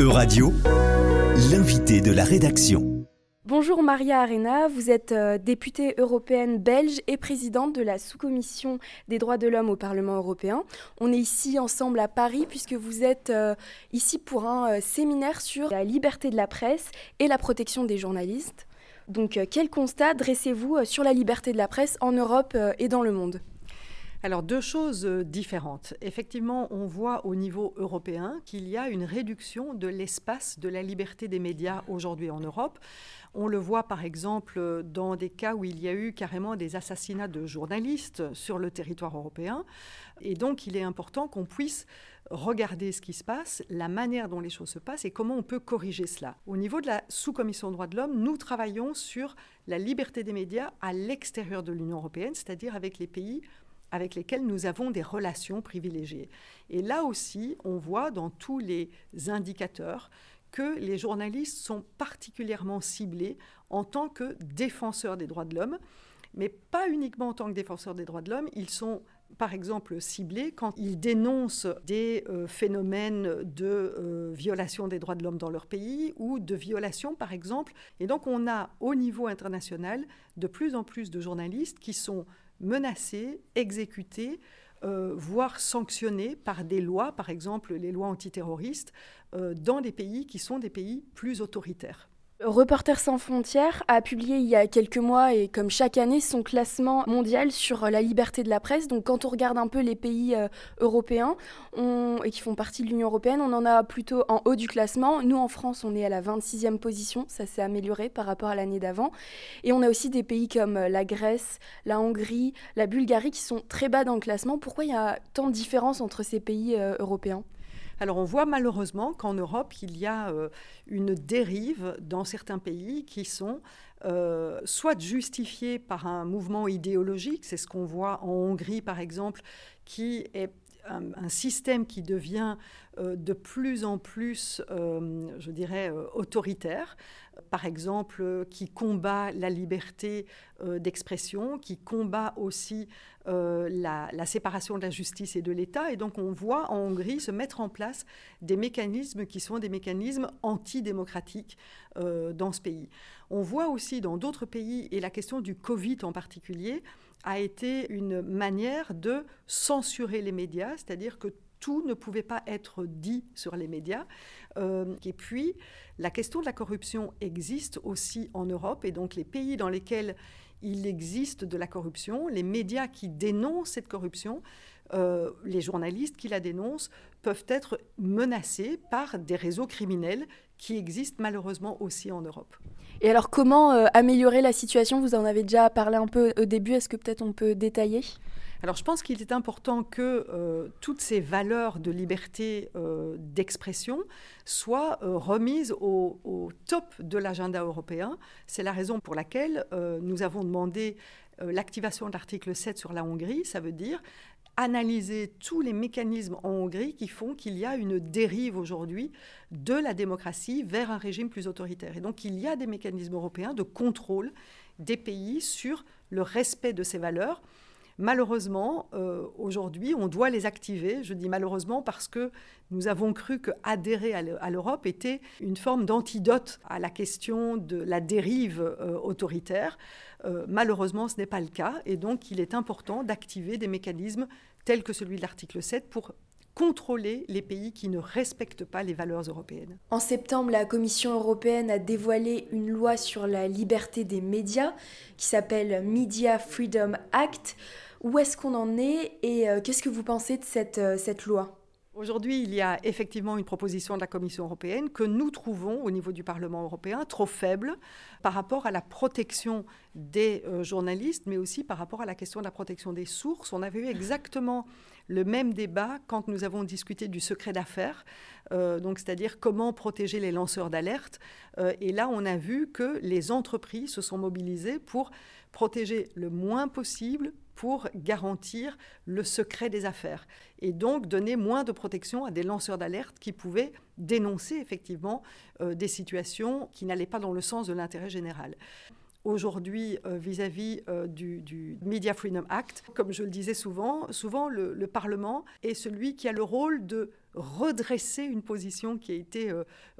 Euradio, l'invité de la rédaction. Bonjour Maria Arena, vous êtes euh, députée européenne belge et présidente de la sous-commission des droits de l'homme au Parlement européen. On est ici ensemble à Paris puisque vous êtes euh, ici pour un euh, séminaire sur la liberté de la presse et la protection des journalistes. Donc quel constat dressez-vous sur la liberté de la presse en Europe et dans le monde? Alors deux choses euh, différentes. Effectivement, on voit au niveau européen qu'il y a une réduction de l'espace de la liberté des médias aujourd'hui en Europe. On le voit par exemple dans des cas où il y a eu carrément des assassinats de journalistes sur le territoire européen. Et donc il est important qu'on puisse regarder ce qui se passe, la manière dont les choses se passent et comment on peut corriger cela. Au niveau de la sous-commission droits de l'homme, nous travaillons sur la liberté des médias à l'extérieur de l'Union européenne, c'est-à-dire avec les pays avec lesquels nous avons des relations privilégiées. Et là aussi, on voit dans tous les indicateurs que les journalistes sont particulièrement ciblés en tant que défenseurs des droits de l'homme, mais pas uniquement en tant que défenseurs des droits de l'homme, ils sont par exemple ciblés quand ils dénoncent des euh, phénomènes de euh, violation des droits de l'homme dans leur pays ou de violation par exemple. Et donc on a au niveau international de plus en plus de journalistes qui sont menacés, exécutés, euh, voire sanctionnés par des lois, par exemple les lois antiterroristes, euh, dans des pays qui sont des pays plus autoritaires. Reporters sans frontières a publié il y a quelques mois et comme chaque année son classement mondial sur la liberté de la presse. Donc quand on regarde un peu les pays euh, européens et qui font partie de l'Union européenne, on en a plutôt en haut du classement. Nous en France, on est à la 26e position, ça s'est amélioré par rapport à l'année d'avant. Et on a aussi des pays comme euh, la Grèce, la Hongrie, la Bulgarie qui sont très bas dans le classement. Pourquoi il y a tant de différences entre ces pays euh, européens? Alors on voit malheureusement qu'en Europe, il y a euh, une dérive dans certains pays qui sont euh, soit justifiés par un mouvement idéologique, c'est ce qu'on voit en Hongrie par exemple, qui est un, système qui devient euh, de plus en plus, je dirais, autoritaire, par exemple, qui combat la liberté d'expression, qui combat aussi euh, la, séparation de la justice et de l'État. Et donc on voit en Hongrie se mettre en place des mécanismes qui sont des mécanismes antidémocratiques euh, dans ce pays. On voit aussi dans d'autres pays, et la question du Covid en particulier, a été une manière de censurer les médias, c'est-à-dire que tout ne pouvait pas être dit sur les médias. Euh, et puis, la question de la corruption existe aussi en Europe, et donc les pays dans lesquels il existe de la corruption. Les médias qui dénoncent cette corruption, euh, les journalistes qui la dénoncent, peuvent être menacés par des réseaux criminels qui existent malheureusement aussi en Europe. Et alors comment euh, améliorer la situation? Vous en avez déjà parlé un peu au début, est-ce que peut-être on peut détailler? Alors je pense qu'il est important que euh, toutes ces valeurs de liberté euh, d'expression soient remises au, au, top de l'agenda européen. C'est la raison pour laquelle nous avons demandé l'activation de l'article 7 sur la Hongrie. Ça veut dire analyser tous les mécanismes en Hongrie qui font qu'il y a une dérive aujourd'hui de la démocratie vers un régime plus autoritaire. Et donc il y a des mécanismes européens de contrôle des pays sur le respect de ces valeurs. Malheureusement, euh, aujourd'hui, on doit les activer. Je dis malheureusement parce que nous avons cru que adhérer à l'Europe était une forme d'antidote à la question de la dérive euh, autoritaire. Euh, malheureusement, ce n'est pas le cas. Et donc, il est important d'activer des mécanismes tels que celui de l'article 7 pour contrôler les pays qui ne respectent pas les valeurs européennes. En septembre, la Commission européenne a dévoilé une loi sur la liberté des médias qui s'appelle Media Freedom Act. Où est-ce qu'on en est et euh, qu'est-ce que vous pensez de cette, euh, cette loi? Aujourd'hui, il y a effectivement une proposition de la Commission européenne que nous trouvons au niveau du Parlement européen trop faible par rapport à la protection des euh, journalistes, mais aussi par rapport à la question de la protection des sources. On avait eu exactement le même débat quand nous avons discuté du secret d'affaires, c'est-à-dire comment protéger les lanceurs d'alerte. et là, on a vu que les entreprises se sont mobilisées pour protéger le moins possible pour garantir le secret des affaires et donc donner moins de protection à des lanceurs d'alerte qui pouvaient dénoncer effectivement euh, des situations qui n'allaient pas dans le sens de l'intérêt général aujourd'hui euh, vis-à-vis euh, du, Media Freedom Act. Comme je le disais souvent, souvent le, Parlement est celui qui a le rôle de redresser une position qui a été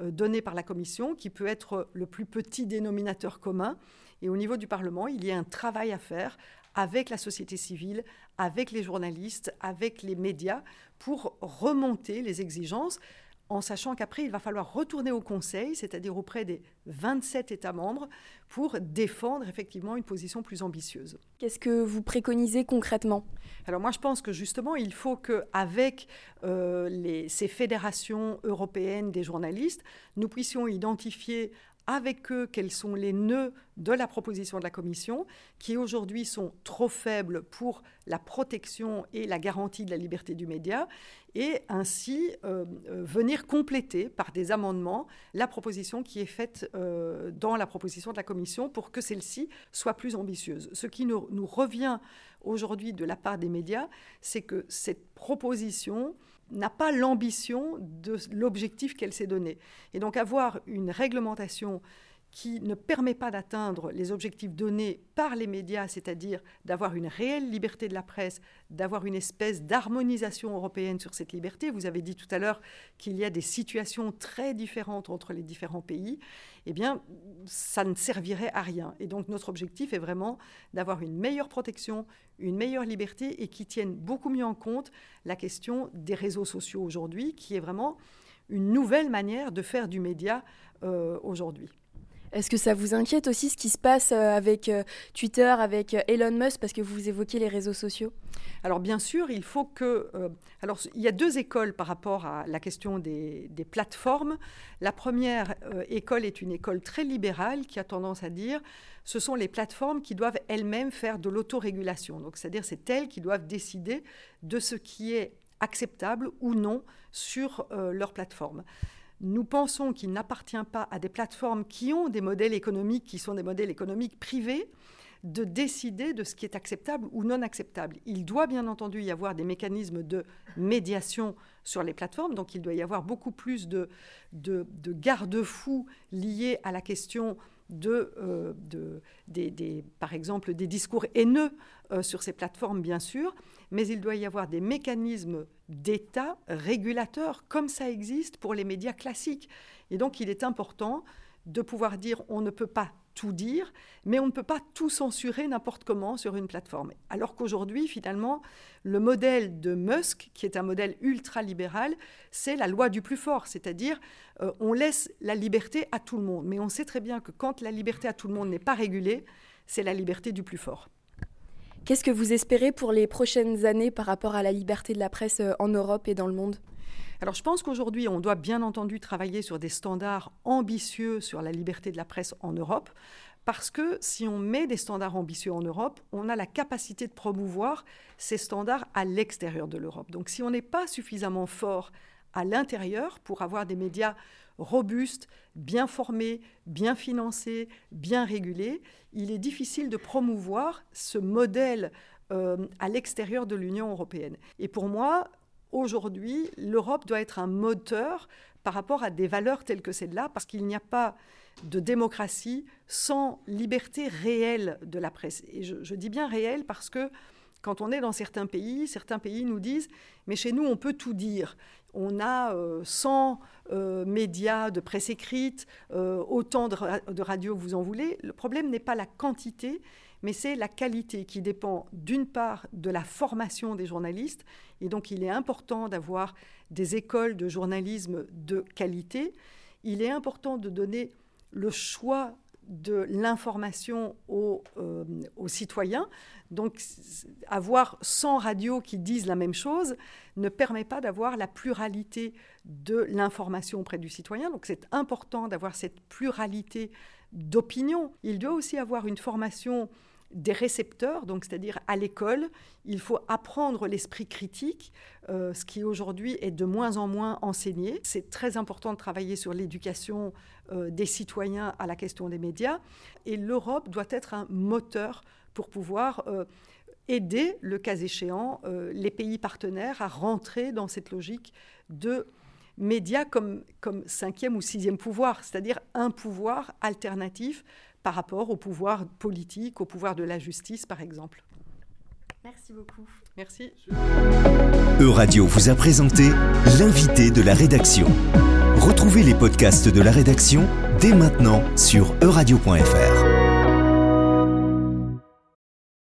donnée par la Commission, qui peut être le plus petit dénominateur commun. Et au niveau du Parlement, il y a un travail à faire avec la société civile, avec les journalistes, avec les médias, pour remonter les exigences en sachant qu'après, il va falloir retourner au Conseil, c'est-à-dire auprès des 27 États membres, pour défendre effectivement une position plus ambitieuse. Qu'est-ce que vous préconisez concrètement? Alors moi, je pense que justement, il faut qu'avec euh, ces fédérations européennes des journalistes, nous puissions identifier avec eux quels sont les nœuds de la proposition de la Commission, qui aujourd'hui sont trop faibles pour la protection et la garantie de la liberté du média, et ainsi euh, euh, venir compléter par des amendements la proposition qui est faite euh, dans la proposition de la Commission pour que celle-ci soit plus ambitieuse. Ce qui nous, nous revient aujourd'hui de la part des médias, c'est que cette proposition n'a pas l'ambition de l'objectif qu'elle s'est donné. Et donc avoir une réglementation qui ne permet pas d'atteindre les objectifs donnés par les médias, c'est-à-dire d'avoir une réelle liberté de la presse, d'avoir une espèce d'harmonisation européenne sur cette liberté. Vous avez dit tout à l'heure qu'il y a des situations très différentes entre les différents pays. Eh bien, ça ne servirait à rien. Et donc notre objectif est vraiment d'avoir une meilleure protection, une meilleure liberté et qui tienne beaucoup mieux en compte la question des réseaux sociaux aujourd'hui, qui est vraiment une nouvelle manière de faire du média euh, aujourd'hui. Est-ce que ça vous inquiète aussi ce qui se passe euh, avec euh, Twitter, avec euh, Elon Musk, parce que vous évoquez les réseaux sociaux? Alors bien sûr, il faut que... alors il y a deux écoles par rapport à la question des, plateformes. La première école est une école très libérale qui a tendance à dire ce sont les plateformes qui doivent elles-mêmes faire de l'autorégulation. C'est-à-dire c'est elles qui doivent décider de ce qui est acceptable ou non sur leur plateforme. Nous pensons qu'il n'appartient pas à des plateformes qui ont des modèles économiques qui sont des modèles économiques privés de décider de ce qui est acceptable ou non acceptable. Il doit bien entendu y avoir des mécanismes de médiation sur les plateformes, donc il doit y avoir beaucoup plus de, de, garde-fous liés à la question de, euh, des, par exemple, des discours haineux euh, sur ces plateformes, bien sûr, mais il doit y avoir des mécanismes d'État régulateurs, comme ça existe pour les médias classiques. Et donc, il est important de pouvoir dire on ne peut pas tout dire, mais on ne peut pas tout censurer n'importe comment sur une plateforme. Alors qu'aujourd'hui, finalement, le modèle de Musk, qui est un modèle ultra-libéral, c'est la loi du plus fort, c'est-à-dire euh, on laisse la liberté à tout le monde. Mais on sait très bien que quand la liberté à tout le monde n'est pas régulée, c'est la liberté du plus fort. Qu'est-ce que vous espérez pour les prochaines années par rapport à la liberté de la presse euh, en Europe et dans le monde? Alors je pense qu'aujourd'hui, on doit bien entendu travailler sur des standards ambitieux sur la liberté de la presse en Europe, parce que si on met des standards ambitieux en Europe, on a la capacité de promouvoir ces standards à l'extérieur de l'Europe. Donc si on n'est pas suffisamment fort à l'intérieur pour avoir des médias robustes, bien formés, bien financés, bien régulés, il est difficile de promouvoir ce modèle euh, à l'extérieur de l'Union européenne. Et pour moi, aujourd'hui, l'Europe doit être un moteur par rapport à des valeurs telles que celles-là, parce qu'il n'y a pas de démocratie sans liberté réelle de la presse. Et je, dis bien réelle parce que quand on est dans certains pays, certains pays nous disent, mais chez nous, on peut tout dire. On a 100 euh, euh, médias de presse écrite, euh, autant de, de radios que vous en voulez. Le problème n'est pas la quantité, mais c'est la qualité qui dépend d'une part de la formation des journalistes. Et donc, il est important d'avoir des écoles de journalisme de qualité. Il est important de donner le choix de l'information aux, aux, citoyens. Donc avoir 100 radios qui disent la même chose ne permet pas d'avoir la pluralité de l'information auprès du citoyen. Donc c'est important d'avoir cette pluralité d'opinion. Il doit aussi avoir une formation des récepteurs, donc c'est-à-dire à, l'école, il faut apprendre l'esprit critique, euh, ce qui aujourd'hui est de moins en moins enseigné. C'est très important de travailler sur l'éducation euh, des citoyens à la question des médias, et l'Europe doit être un moteur pour pouvoir euh, aider, le cas échéant, les pays partenaires à rentrer dans cette logique de médias comme, comme cinquième ou sixième pouvoir, c'est-à-dire un pouvoir alternatif par rapport au pouvoir politique, au pouvoir de la justice, par exemple. Merci beaucoup. Merci. Euradio vous a présenté l'invité de la rédaction. Retrouvez les podcasts de la rédaction dès maintenant sur euradio.fr.